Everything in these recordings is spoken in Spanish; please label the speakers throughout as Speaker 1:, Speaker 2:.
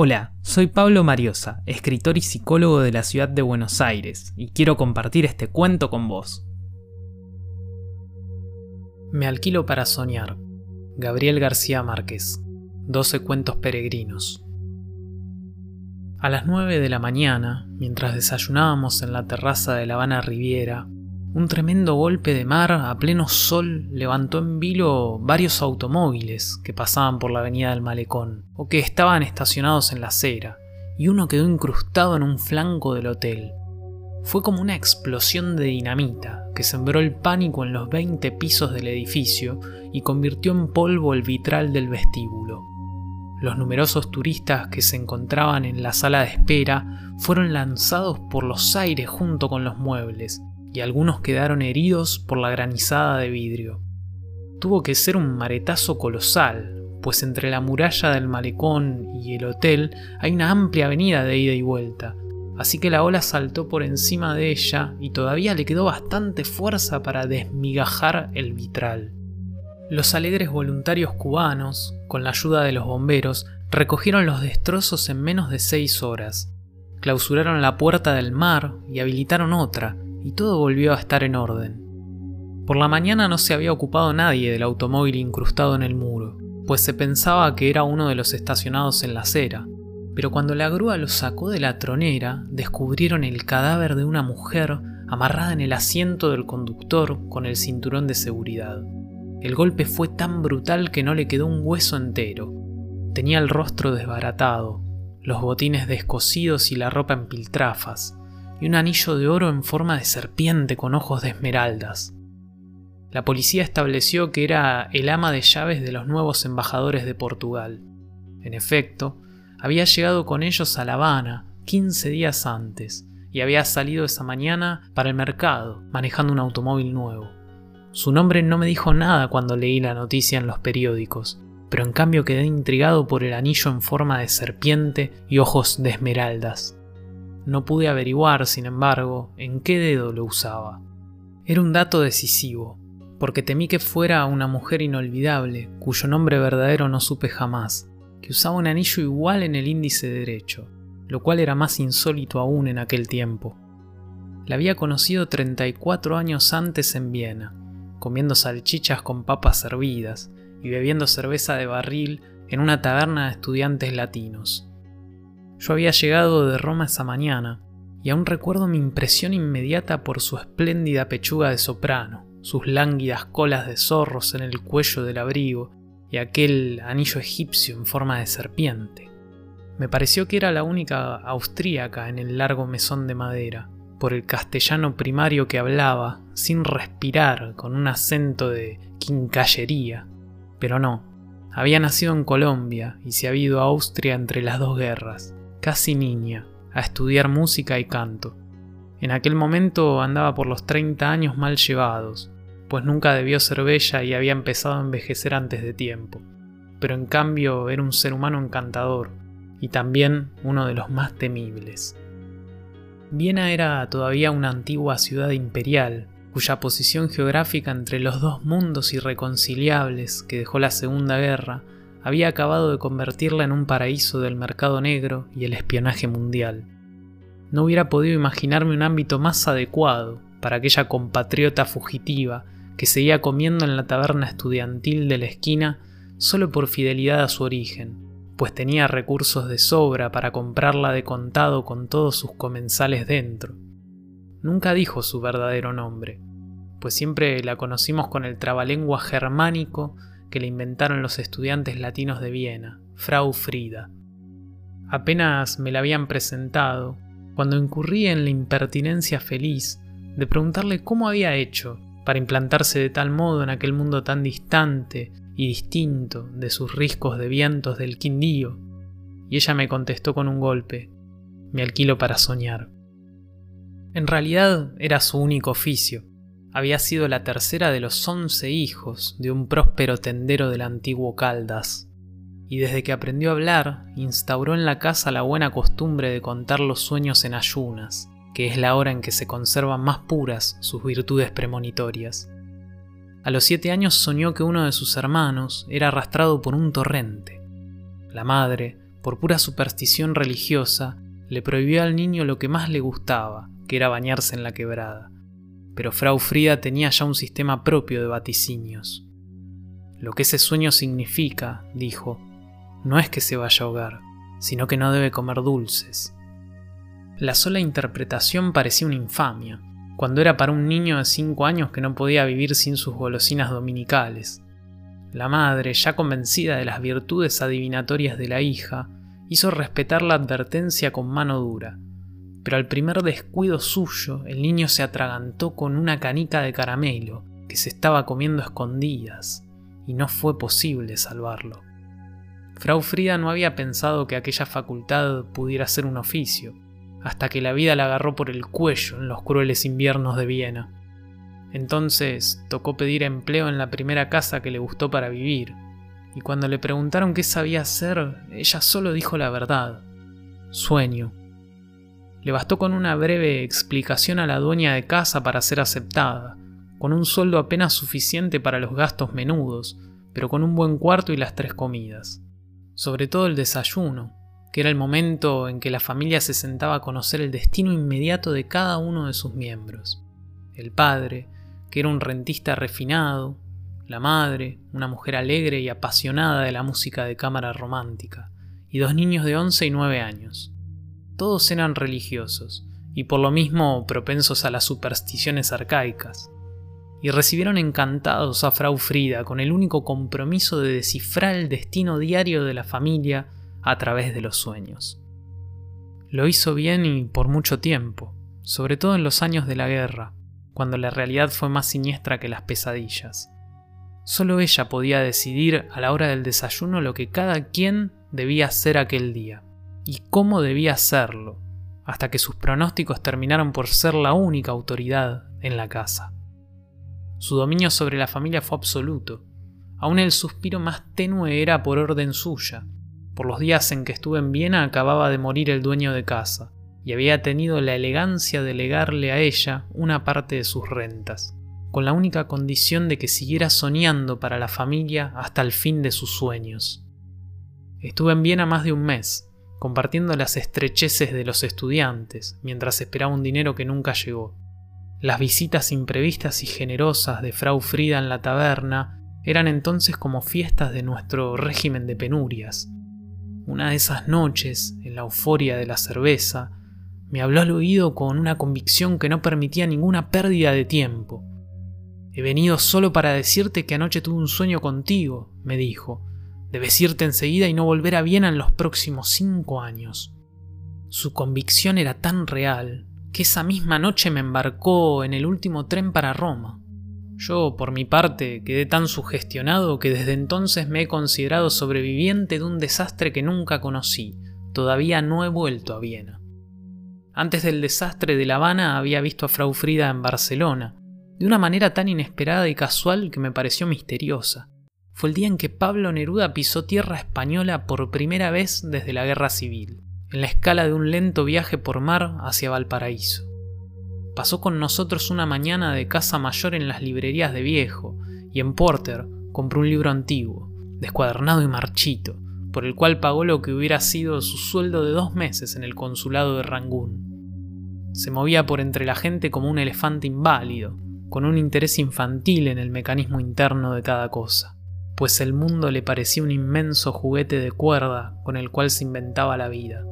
Speaker 1: Hola, soy Pablo Mariosa, escritor y psicólogo de la ciudad de Buenos Aires, y quiero compartir este cuento con vos. Me alquilo para soñar. Gabriel García Márquez. 12 cuentos peregrinos. A las 9 de la mañana, mientras desayunábamos en la terraza de La Habana Riviera, un tremendo golpe de mar a pleno sol levantó en vilo varios automóviles que pasaban por la avenida del Malecón o que estaban estacionados en la acera, y uno quedó incrustado en un flanco del hotel. Fue como una explosión de dinamita que sembró el pánico en los 20 pisos del edificio y convirtió en polvo el vitral del vestíbulo. Los numerosos turistas que se encontraban en la sala de espera fueron lanzados por los aires junto con los muebles, y algunos quedaron heridos por la granizada de vidrio. Tuvo que ser un maretazo colosal, pues entre la muralla del malecón y el hotel hay una amplia avenida de ida y vuelta, así que la ola saltó por encima de ella y todavía le quedó bastante fuerza para desmigajar el vitral. Los alegres voluntarios cubanos, con la ayuda de los bomberos, recogieron los destrozos en menos de seis horas. Clausuraron la puerta del mar y habilitaron otra, y todo volvió a estar en orden. Por la mañana no se había ocupado nadie del automóvil incrustado en el muro, pues se pensaba que era uno de los estacionados en la acera, pero cuando la grúa lo sacó de la tronera, descubrieron el cadáver de una mujer amarrada en el asiento del conductor con el cinturón de seguridad. El golpe fue tan brutal que no le quedó un hueso entero. Tenía el rostro desbaratado, los botines descosidos y la ropa en piltrafas y un anillo de oro en forma de serpiente con ojos de esmeraldas. La policía estableció que era el ama de llaves de los nuevos embajadores de Portugal. En efecto, había llegado con ellos a La Habana 15 días antes y había salido esa mañana para el mercado manejando un automóvil nuevo. Su nombre no me dijo nada cuando leí la noticia en los periódicos, pero en cambio quedé intrigado por el anillo en forma de serpiente y ojos de esmeraldas. No pude averiguar, sin embargo, en qué dedo lo usaba. Era un dato decisivo, porque temí que fuera una mujer inolvidable, cuyo nombre verdadero no supe jamás, que usaba un anillo igual en el índice derecho, lo cual era más insólito aún en aquel tiempo. La había conocido 34 años antes en Viena, comiendo salchichas con papas servidas y bebiendo cerveza de barril en una taberna de estudiantes latinos. Yo había llegado de Roma esa mañana, y aún recuerdo mi impresión inmediata por su espléndida pechuga de soprano, sus lánguidas colas de zorros en el cuello del abrigo y aquel anillo egipcio en forma de serpiente. Me pareció que era la única austríaca en el largo mesón de madera, por el castellano primario que hablaba, sin respirar, con un acento de quincallería. Pero no, había nacido en Colombia y se había ido a Austria entre las dos guerras casi niña, a estudiar música y canto. En aquel momento andaba por los 30 años mal llevados, pues nunca debió ser bella y había empezado a envejecer antes de tiempo. Pero en cambio era un ser humano encantador, y también uno de los más temibles. Viena era todavía una antigua ciudad imperial, cuya posición geográfica entre los dos mundos irreconciliables que dejó la Segunda Guerra había acabado de convertirla en un paraíso del mercado negro y el espionaje mundial. No hubiera podido imaginarme un ámbito más adecuado para aquella compatriota fugitiva que seguía comiendo en la taberna estudiantil de la esquina solo por fidelidad a su origen, pues tenía recursos de sobra para comprarla de contado con todos sus comensales dentro. Nunca dijo su verdadero nombre, pues siempre la conocimos con el trabalengua germánico que le inventaron los estudiantes latinos de Viena, Frau Frida. Apenas me la habían presentado, cuando incurrí en la impertinencia feliz de preguntarle cómo había hecho para implantarse de tal modo en aquel mundo tan distante y distinto de sus riscos de vientos del Quindío, y ella me contestó con un golpe, me alquilo para soñar. En realidad era su único oficio, había sido la tercera de los once hijos de un próspero tendero del antiguo Caldas, y desde que aprendió a hablar, instauró en la casa la buena costumbre de contar los sueños en ayunas, que es la hora en que se conservan más puras sus virtudes premonitorias. A los siete años soñó que uno de sus hermanos era arrastrado por un torrente. La madre, por pura superstición religiosa, le prohibió al niño lo que más le gustaba, que era bañarse en la quebrada. Pero Frau Frida tenía ya un sistema propio de vaticinios. Lo que ese sueño significa, dijo, no es que se vaya a ahogar, sino que no debe comer dulces. La sola interpretación parecía una infamia, cuando era para un niño de cinco años que no podía vivir sin sus golosinas dominicales. La madre, ya convencida de las virtudes adivinatorias de la hija, hizo respetar la advertencia con mano dura, pero al primer descuido suyo el niño se atragantó con una canica de caramelo que se estaba comiendo escondidas, y no fue posible salvarlo. Frau Frida no había pensado que aquella facultad pudiera ser un oficio, hasta que la vida la agarró por el cuello en los crueles inviernos de Viena. Entonces tocó pedir empleo en la primera casa que le gustó para vivir, y cuando le preguntaron qué sabía hacer, ella solo dijo la verdad. Sueño. Le bastó con una breve explicación a la dueña de casa para ser aceptada, con un sueldo apenas suficiente para los gastos menudos, pero con un buen cuarto y las tres comidas. Sobre todo el desayuno, que era el momento en que la familia se sentaba a conocer el destino inmediato de cada uno de sus miembros. El padre, que era un rentista refinado, la madre, una mujer alegre y apasionada de la música de cámara romántica, y dos niños de 11 y 9 años. Todos eran religiosos, y por lo mismo propensos a las supersticiones arcaicas, y recibieron encantados a Frau Frida con el único compromiso de descifrar el destino diario de la familia a través de los sueños. Lo hizo bien y por mucho tiempo, sobre todo en los años de la guerra, cuando la realidad fue más siniestra que las pesadillas. Solo ella podía decidir a la hora del desayuno lo que cada quien debía hacer aquel día y cómo debía hacerlo, hasta que sus pronósticos terminaron por ser la única autoridad en la casa. Su dominio sobre la familia fue absoluto. Aún el suspiro más tenue era por orden suya. Por los días en que estuve en Viena acababa de morir el dueño de casa, y había tenido la elegancia de legarle a ella una parte de sus rentas con la única condición de que siguiera soñando para la familia hasta el fin de sus sueños. Estuve en Viena más de un mes, compartiendo las estrecheces de los estudiantes, mientras esperaba un dinero que nunca llegó. Las visitas imprevistas y generosas de Frau Frida en la taberna eran entonces como fiestas de nuestro régimen de penurias. Una de esas noches, en la euforia de la cerveza, me habló al oído con una convicción que no permitía ninguna pérdida de tiempo. He venido solo para decirte que anoche tuve un sueño contigo, me dijo. Debes irte enseguida y no volver a Viena en los próximos cinco años. Su convicción era tan real que esa misma noche me embarcó en el último tren para Roma. Yo, por mi parte, quedé tan sugestionado que desde entonces me he considerado sobreviviente de un desastre que nunca conocí. Todavía no he vuelto a Viena. Antes del desastre de La Habana había visto a Frau Frida en Barcelona, de una manera tan inesperada y casual que me pareció misteriosa. Fue el día en que Pablo Neruda pisó tierra española por primera vez desde la Guerra Civil, en la escala de un lento viaje por mar hacia Valparaíso. Pasó con nosotros una mañana de casa mayor en las librerías de viejo, y en Porter compró un libro antiguo, descuadernado y marchito, por el cual pagó lo que hubiera sido su sueldo de dos meses en el consulado de Rangún. Se movía por entre la gente como un elefante inválido, con un interés infantil en el mecanismo interno de cada cosa, pues el mundo le parecía un inmenso juguete de cuerda con el cual se inventaba la vida.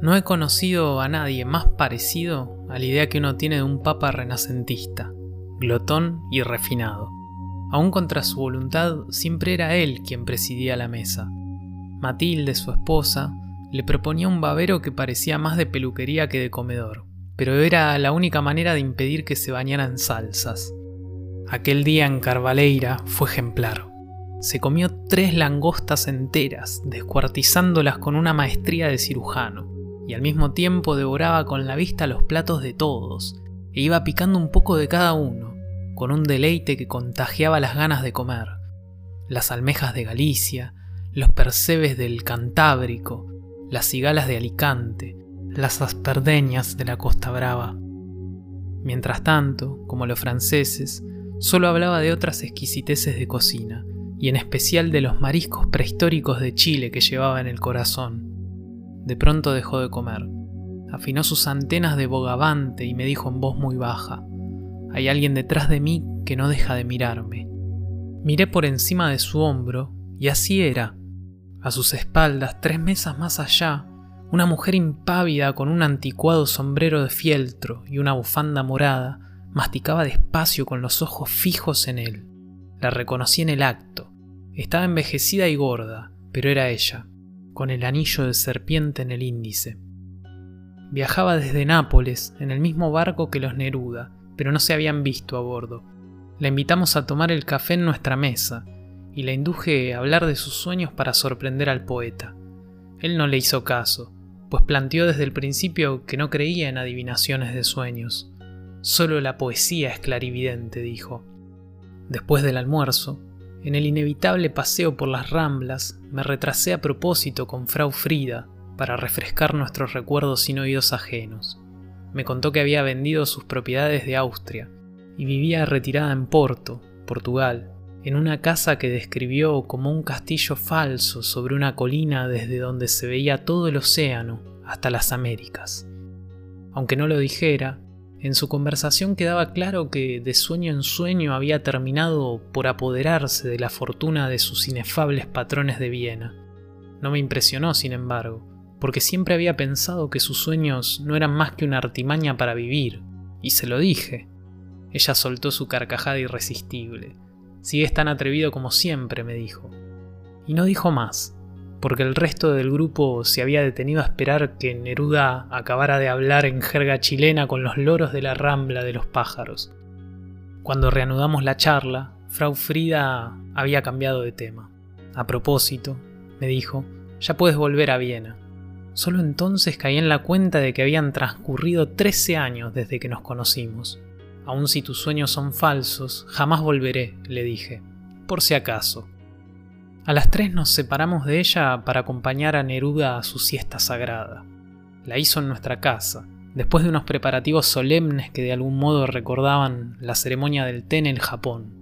Speaker 1: No he conocido a nadie más parecido a la idea que uno tiene de un papa renacentista, glotón y refinado. Aún contra su voluntad, siempre era él quien presidía la mesa. Matilde, su esposa, le proponía un babero que parecía más de peluquería que de comedor pero era la única manera de impedir que se bañara en salsas. Aquel día en Carvaleira fue ejemplar. Se comió tres langostas enteras, descuartizándolas con una maestría de cirujano, y al mismo tiempo devoraba con la vista los platos de todos, e iba picando un poco de cada uno, con un deleite que contagiaba las ganas de comer. Las almejas de Galicia, los percebes del Cantábrico, las cigalas de Alicante, las asperdeñas de la Costa Brava. Mientras tanto, como los franceses, solo hablaba de otras exquisiteces de cocina, y en especial de los mariscos prehistóricos de Chile que llevaba en el corazón. De pronto dejó de comer. Afinó sus antenas de bogavante y me dijo en voz muy baja, hay alguien detrás de mí que no deja de mirarme. Miré por encima de su hombro y así era. A sus espaldas, tres mesas más allá, una mujer impávida con un anticuado sombrero de fieltro y una bufanda morada masticaba despacio con los ojos fijos en él. La reconocí en el acto. Estaba envejecida y gorda, pero era ella, con el anillo de serpiente en el índice. Viajaba desde Nápoles en el mismo barco que los Neruda, pero no se habían visto a bordo. La invitamos a tomar el café en nuestra mesa y la induje a hablar de sus sueños para sorprender al poeta. Él no le hizo caso, pues planteó desde el principio que no creía en adivinaciones de sueños. Solo la poesía es clarividente, dijo. Después del almuerzo, en el inevitable paseo por las ramblas, me retrasé a propósito con Frau Frida para refrescar nuestros recuerdos sin oídos ajenos. Me contó que había vendido sus propiedades de Austria y vivía retirada en Porto, Portugal, en una casa que describió como un castillo falso sobre una colina desde donde se veía todo el océano hasta las Américas. Aunque no lo dijera, en su conversación quedaba claro que de sueño en sueño había terminado por apoderarse de la fortuna de sus inefables patrones de Viena. No me impresionó, sin embargo, porque siempre había pensado que sus sueños no eran más que una artimaña para vivir, y se lo dije. Ella soltó su carcajada irresistible. Sigues tan atrevido como siempre, me dijo. Y no dijo más, porque el resto del grupo se había detenido a esperar que Neruda acabara de hablar en jerga chilena con los loros de la rambla de los pájaros. Cuando reanudamos la charla, Frau Frida había cambiado de tema. A propósito, me dijo, ya puedes volver a Viena. Solo entonces caí en la cuenta de que habían transcurrido 13 años desde que nos conocimos. Aun si tus sueños son falsos, jamás volveré, le dije, por si acaso. A las tres nos separamos de ella para acompañar a Neruda a su siesta sagrada. La hizo en nuestra casa, después de unos preparativos solemnes que de algún modo recordaban la ceremonia del té en Japón.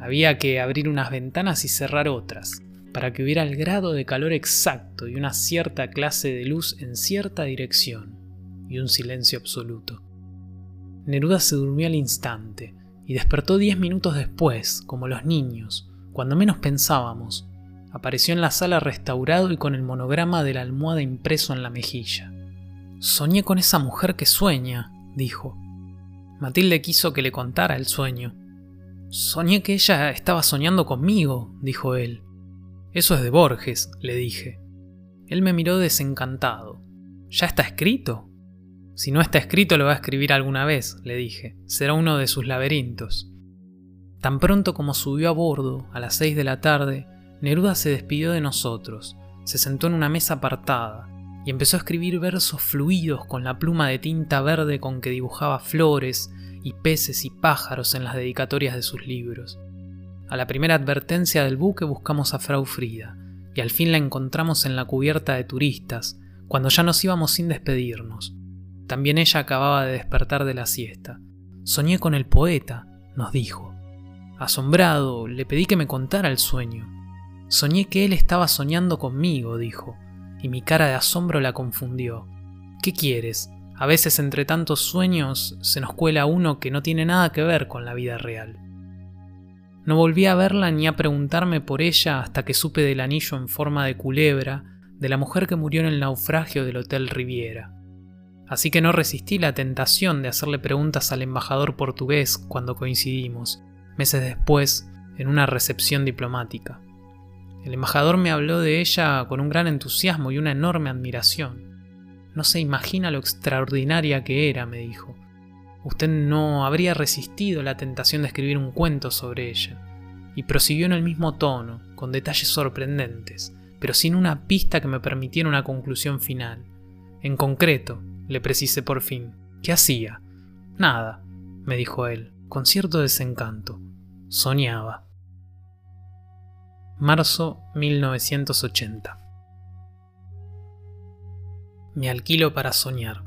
Speaker 1: Había que abrir unas ventanas y cerrar otras, para que hubiera el grado de calor exacto y una cierta clase de luz en cierta dirección, y un silencio absoluto. Neruda se durmió al instante, y despertó diez minutos después, como los niños, cuando menos pensábamos. Apareció en la sala restaurado y con el monograma de la almohada impreso en la mejilla. Soñé con esa mujer que sueña, dijo. Matilde quiso que le contara el sueño. Soñé que ella estaba soñando conmigo, dijo él. Eso es de Borges, le dije. Él me miró desencantado. ¿Ya está escrito? Si no está escrito lo va a escribir alguna vez, le dije. Será uno de sus laberintos. Tan pronto como subió a bordo, a las seis de la tarde, Neruda se despidió de nosotros, se sentó en una mesa apartada y empezó a escribir versos fluidos con la pluma de tinta verde con que dibujaba flores y peces y pájaros en las dedicatorias de sus libros. A la primera advertencia del buque buscamos a Frau Frida, y al fin la encontramos en la cubierta de turistas, cuando ya nos íbamos sin despedirnos. También ella acababa de despertar de la siesta. Soñé con el poeta, nos dijo. Asombrado, le pedí que me contara el sueño. Soñé que él estaba soñando conmigo, dijo, y mi cara de asombro la confundió. ¿Qué quieres? A veces entre tantos sueños se nos cuela uno que no tiene nada que ver con la vida real. No volví a verla ni a preguntarme por ella hasta que supe del anillo en forma de culebra de la mujer que murió en el naufragio del Hotel Riviera. Así que no resistí la tentación de hacerle preguntas al embajador portugués cuando coincidimos, meses después, en una recepción diplomática. El embajador me habló de ella con un gran entusiasmo y una enorme admiración. No se imagina lo extraordinaria que era, me dijo. Usted no habría resistido la tentación de escribir un cuento sobre ella. Y prosiguió en el mismo tono, con detalles sorprendentes, pero sin una pista que me permitiera una conclusión final. En concreto, le precisé por fin, ¿qué hacía? Nada, me dijo él, con cierto desencanto. Soñaba. Marzo 1980. Me alquilo para soñar.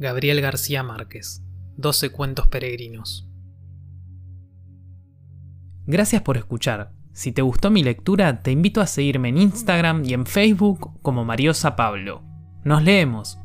Speaker 1: Gabriel García Márquez, 12 cuentos peregrinos. Gracias por escuchar. Si te gustó mi lectura, te invito a seguirme en Instagram y en Facebook como Mariosa Pablo. Nos leemos.